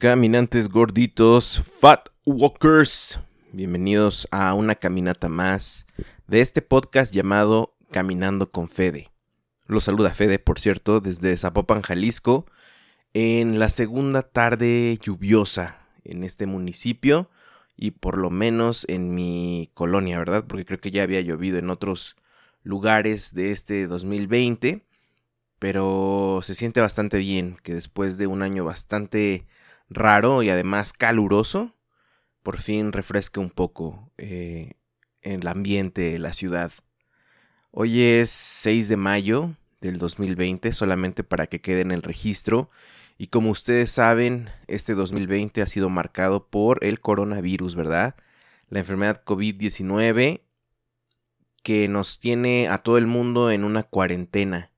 Caminantes gorditos, fat walkers, bienvenidos a una caminata más de este podcast llamado Caminando con Fede. Los saluda Fede, por cierto, desde Zapopan, Jalisco, en la segunda tarde lluviosa en este municipio y por lo menos en mi colonia, ¿verdad? Porque creo que ya había llovido en otros lugares de este 2020, pero se siente bastante bien que después de un año bastante raro y además caluroso, por fin refresque un poco eh, el ambiente la ciudad. Hoy es 6 de mayo del 2020, solamente para que quede en el registro. Y como ustedes saben, este 2020 ha sido marcado por el coronavirus, ¿verdad? La enfermedad COVID-19 que nos tiene a todo el mundo en una cuarentena.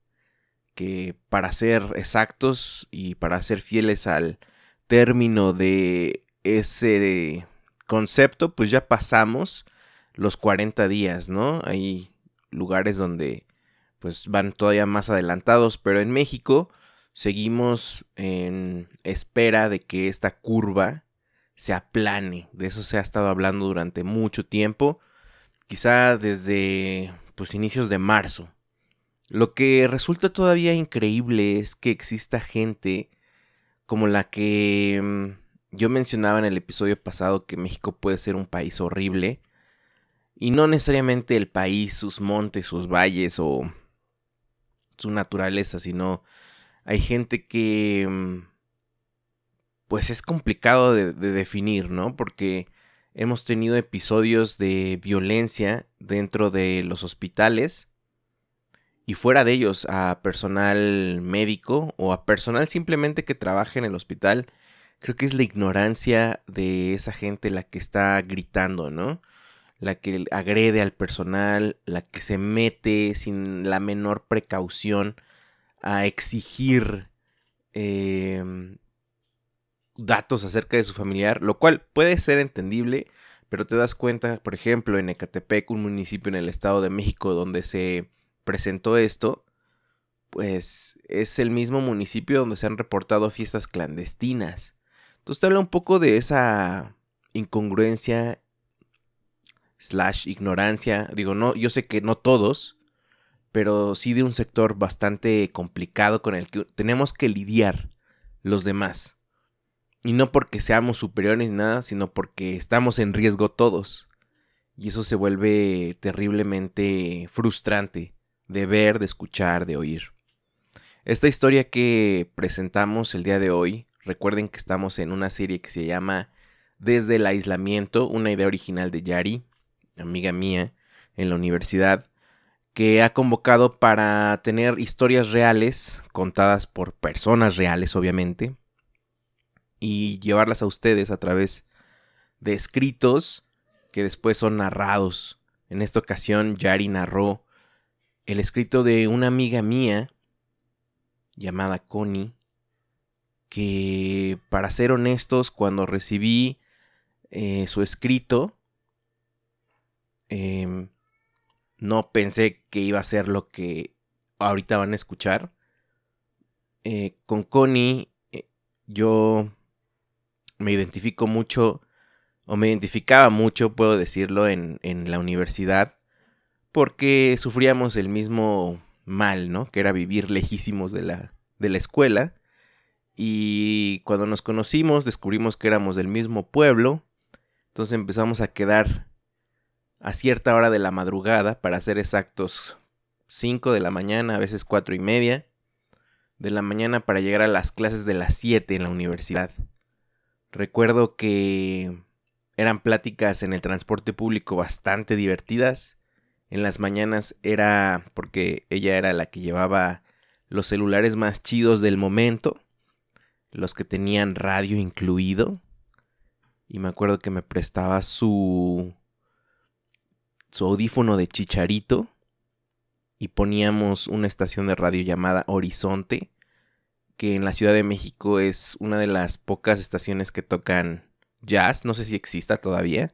Que para ser exactos y para ser fieles al, término de ese concepto, pues ya pasamos los 40 días, ¿no? Hay lugares donde pues van todavía más adelantados, pero en México seguimos en espera de que esta curva se aplane. De eso se ha estado hablando durante mucho tiempo, quizá desde pues inicios de marzo. Lo que resulta todavía increíble es que exista gente como la que mm, yo mencionaba en el episodio pasado que México puede ser un país horrible. Y no necesariamente el país, sus montes, sus valles o su naturaleza, sino hay gente que mm, pues es complicado de, de, definir, ¿no? Porque hemos tenido episodios de violencia dentro de los hospitales y fuera de ellos a personal médico o a personal simplemente que trabaje en el hospital, creo que es la ignorancia de esa gente la que está gritando, ¿no? La que agrede al personal, la que se mete sin la menor precaución a exigir em, datos acerca de su familiar, lo cual puede ser entendible, pero te das cuenta, por ejemplo, en Ecatepec, un municipio en el Estado de México donde se presentó esto, pues es el mismo municipio donde se han reportado fiestas clandestinas. Entonces te habla un poco de esa incongruencia slash ignorancia. Digo, no, yo sé que no todos, pero sí de un sector bastante complicado con el que tenemos que lidiar los demás. Y no porque seamos superiores ni nada, sino porque estamos en riesgo todos. Y eso se vuelve terriblemente frustrante de ver, de escuchar, de oír. Esta historia que presentamos el día de hoy, recuerden que estamos en una serie que se llama Desde el aislamiento, una idea original de Yari, amiga mía, en la universidad, que ha convocado para tener historias reales, contadas por personas reales, obviamente, y llevarlas a ustedes a través de escritos que después son narrados. En esta ocasión, Yari narró el escrito de una amiga mía llamada Connie, que para ser honestos, cuando recibí eh, su escrito, em, no pensé que iba a ser lo que ahorita van a escuchar. Eh, con Connie eh, yo me identifico mucho, o me identificaba mucho, puedo decirlo, en, en la universidad porque sufríamos el mismo mal, ¿no? Que era vivir lejísimos de la, de la escuela. Y cuando nos conocimos descubrimos que éramos del mismo pueblo. Entonces empezamos a quedar a cierta hora de la madrugada, para ser exactos, 5 de la mañana, a veces cuatro y media de la mañana para llegar a las clases de las 7 en la universidad. Recuerdo que eran pláticas en el transporte público bastante divertidas en las mañanas era porque ella era la que llevaba los celulares más chidos del momento, los que tenían radio incluido. Y me acuerdo que me prestaba su su audífono de chicharito y poníamos una estación de radio llamada Horizonte, que en la Ciudad de México es una de las pocas estaciones que tocan jazz, no sé si exista todavía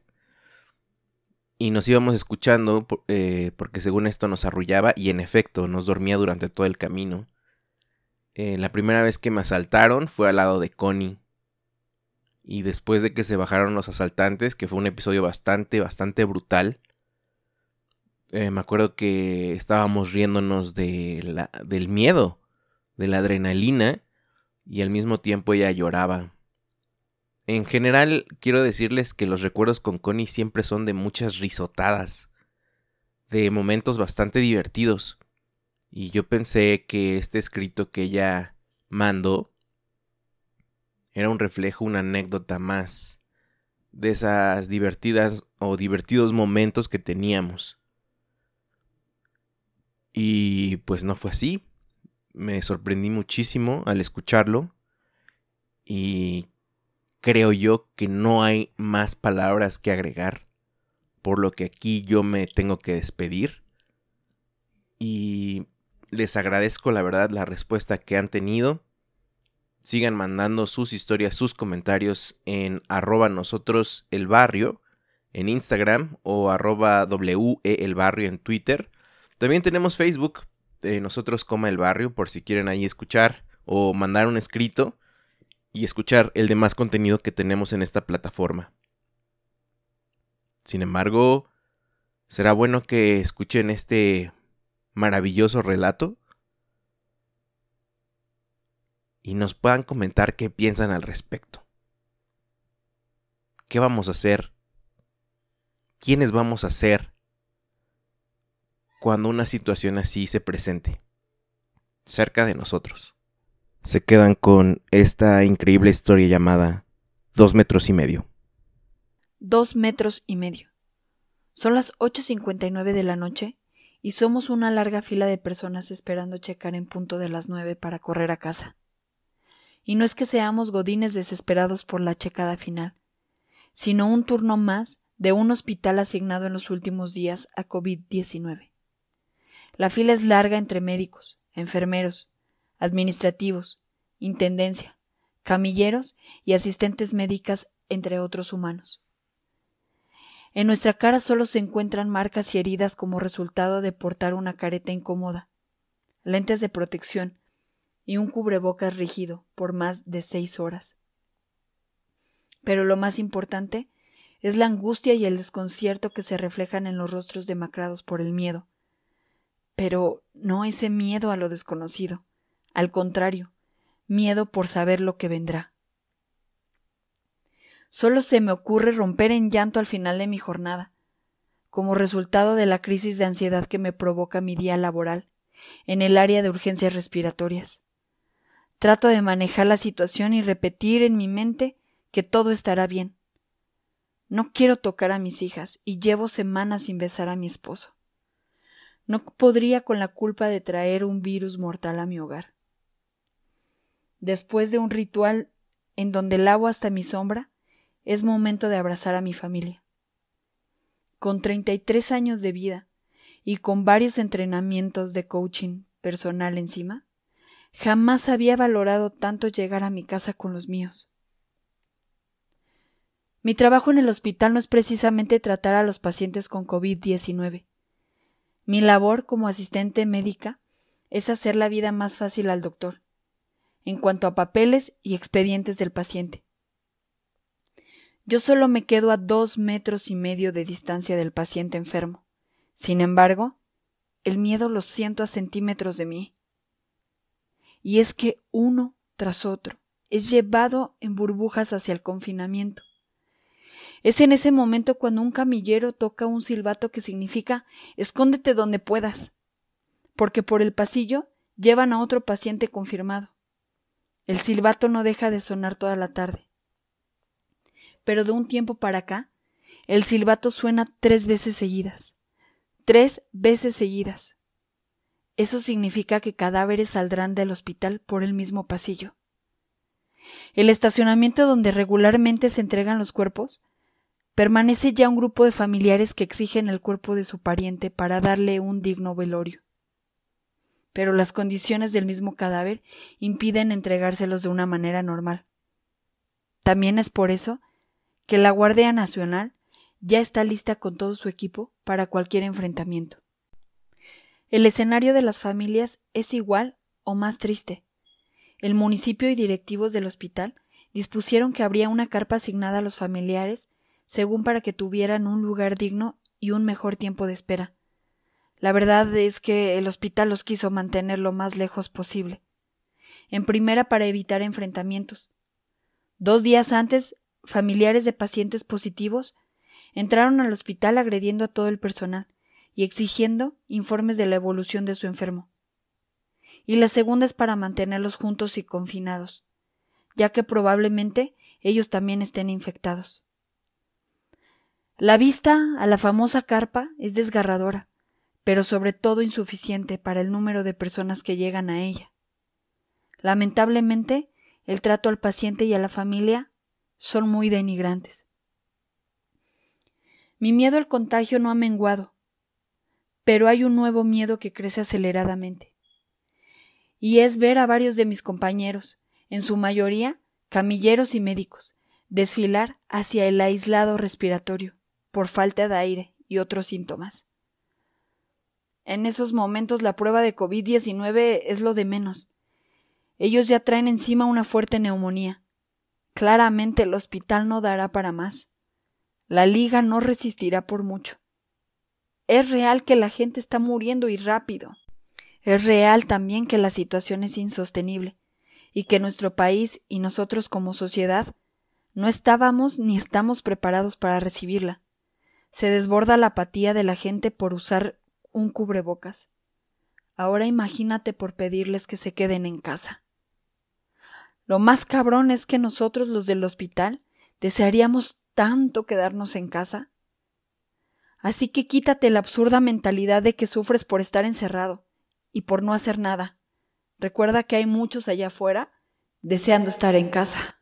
y nos íbamos escuchando eh, porque según esto nos arrullaba y en efecto nos dormía durante todo el camino. Eh, la primera vez que me asaltaron fue al lado de Connie. Y después de que se bajaron los asaltantes, que fue un episodio bastante, bastante brutal, eh, me acuerdo que estábamos riéndonos del miedo, de la adrenalina, y al mismo tiempo ella lloraba. En general, quiero decirles que los recuerdos con Connie siempre son de muchas risotadas, de momentos bastante divertidos. Y yo pensé que este escrito que ella mandó era un reflejo, una anécdota más de esas divertidas o divertidos momentos que teníamos. Y pues no fue así. Me sorprendí muchísimo al escucharlo y creo yo que no hay más palabras que agregar, por lo que aquí yo me tengo que despedir. Y les agradezco la verdad la respuesta que han tenido. Sigan mandando sus historias, sus comentarios en arroba nosotros el barrio en Instagram o arroba WE el barrio en Twitter. También tenemos Facebook, de nosotros coma el barrio, por si quieren ahí escuchar o mandar un escrito y escuchar el demás contenido que tenemos en esta plataforma. Sin embargo, será bueno que escuchen este maravilloso relato y nos puedan comentar qué piensan al respecto. ¿Qué vamos a hacer? ¿Quiénes vamos a ser cuando una situación así se presente cerca de nosotros? Se quedan con esta increíble historia llamada Dos metros y medio. Dos metros y medio. Son las 8.59 de la noche y somos una larga fila de personas esperando checar en punto de las nueve para correr a casa. Y no es que seamos godines desesperados por la checada final, sino un turno más de un hospital asignado en los últimos días a COVID-19. La fila es larga entre médicos, enfermeros, administrativos, intendencia, camilleros y asistentes médicas, entre otros humanos. En nuestra cara solo se encuentran marcas y heridas como resultado de portar una careta incómoda, lentes de protección y un cubrebocas rígido por más de seis horas. Pero lo más importante es la angustia y el desconcierto que se reflejan en los rostros demacrados por el miedo. Pero no ese miedo a lo desconocido, al contrario, miedo por saber lo que vendrá. Solo se me ocurre romper en llanto al final de mi jornada, como resultado de la crisis de ansiedad que me provoca mi día laboral en el área de urgencias respiratorias. Trato de manejar la situación y repetir en mi mente que todo estará bien. No quiero tocar a mis hijas y llevo semanas sin besar a mi esposo. No podría con la culpa de traer un virus mortal a mi hogar después de un ritual en donde lavo hasta mi sombra, es momento de abrazar a mi familia. Con 33 años de vida y con varios entrenamientos de coaching personal encima, jamás había valorado tanto llegar a mi casa con los míos. Mi trabajo en el hospital no es precisamente tratar a los pacientes con COVID-19. Mi labor como asistente médica es hacer la vida más fácil al doctor en cuanto a papeles y expedientes del paciente. Yo solo me quedo a dos metros y medio de distancia del paciente enfermo. Sin embargo, el miedo lo siento a centímetros de mí. Y es que uno tras otro es llevado en burbujas hacia el confinamiento. Es en ese momento cuando un camillero toca un silbato que significa escóndete donde puedas, porque por el pasillo llevan a otro paciente confirmado. El silbato no deja de sonar toda la tarde. Pero de un tiempo para acá, el silbato suena tres veces seguidas. Tres veces seguidas. Eso significa que cadáveres saldrán del hospital por el mismo pasillo. El estacionamiento donde regularmente se entregan los cuerpos permanece ya un grupo de familiares que exigen el cuerpo de su pariente para darle un digno velorio pero las condiciones del mismo cadáver impiden entregárselos de una manera normal. También es por eso que la Guardia Nacional ya está lista con todo su equipo para cualquier enfrentamiento. El escenario de las familias es igual o más triste. El municipio y directivos del hospital dispusieron que habría una carpa asignada a los familiares, según para que tuvieran un lugar digno y un mejor tiempo de espera. La verdad es que el hospital los quiso mantener lo más lejos posible. En primera para evitar enfrentamientos. Dos días antes, familiares de pacientes positivos entraron al hospital agrediendo a todo el personal y exigiendo informes de la evolución de su enfermo. Y la segunda es para mantenerlos juntos y confinados, ya que probablemente ellos también estén infectados. La vista a la famosa carpa es desgarradora, pero sobre todo insuficiente para el número de personas que llegan a ella. Lamentablemente, el trato al paciente y a la familia son muy denigrantes. Mi miedo al contagio no ha menguado, pero hay un nuevo miedo que crece aceleradamente. Y es ver a varios de mis compañeros, en su mayoría camilleros y médicos, desfilar hacia el aislado respiratorio, por falta de aire y otros síntomas. En esos momentos la prueba de COVID-19 es lo de menos. Ellos ya traen encima una fuerte neumonía. Claramente el hospital no dará para más. La liga no resistirá por mucho. Es real que la gente está muriendo y rápido. Es real también que la situación es insostenible y que nuestro país y nosotros como sociedad no estábamos ni estamos preparados para recibirla se desborda la apatía de la gente por usar un cubrebocas. Ahora imagínate por pedirles que se queden en casa. Lo más cabrón es que nosotros los del hospital desearíamos tanto quedarnos en casa. Así que quítate la absurda mentalidad de que sufres por estar encerrado y por no hacer nada. Recuerda que hay muchos allá afuera deseando estar en casa.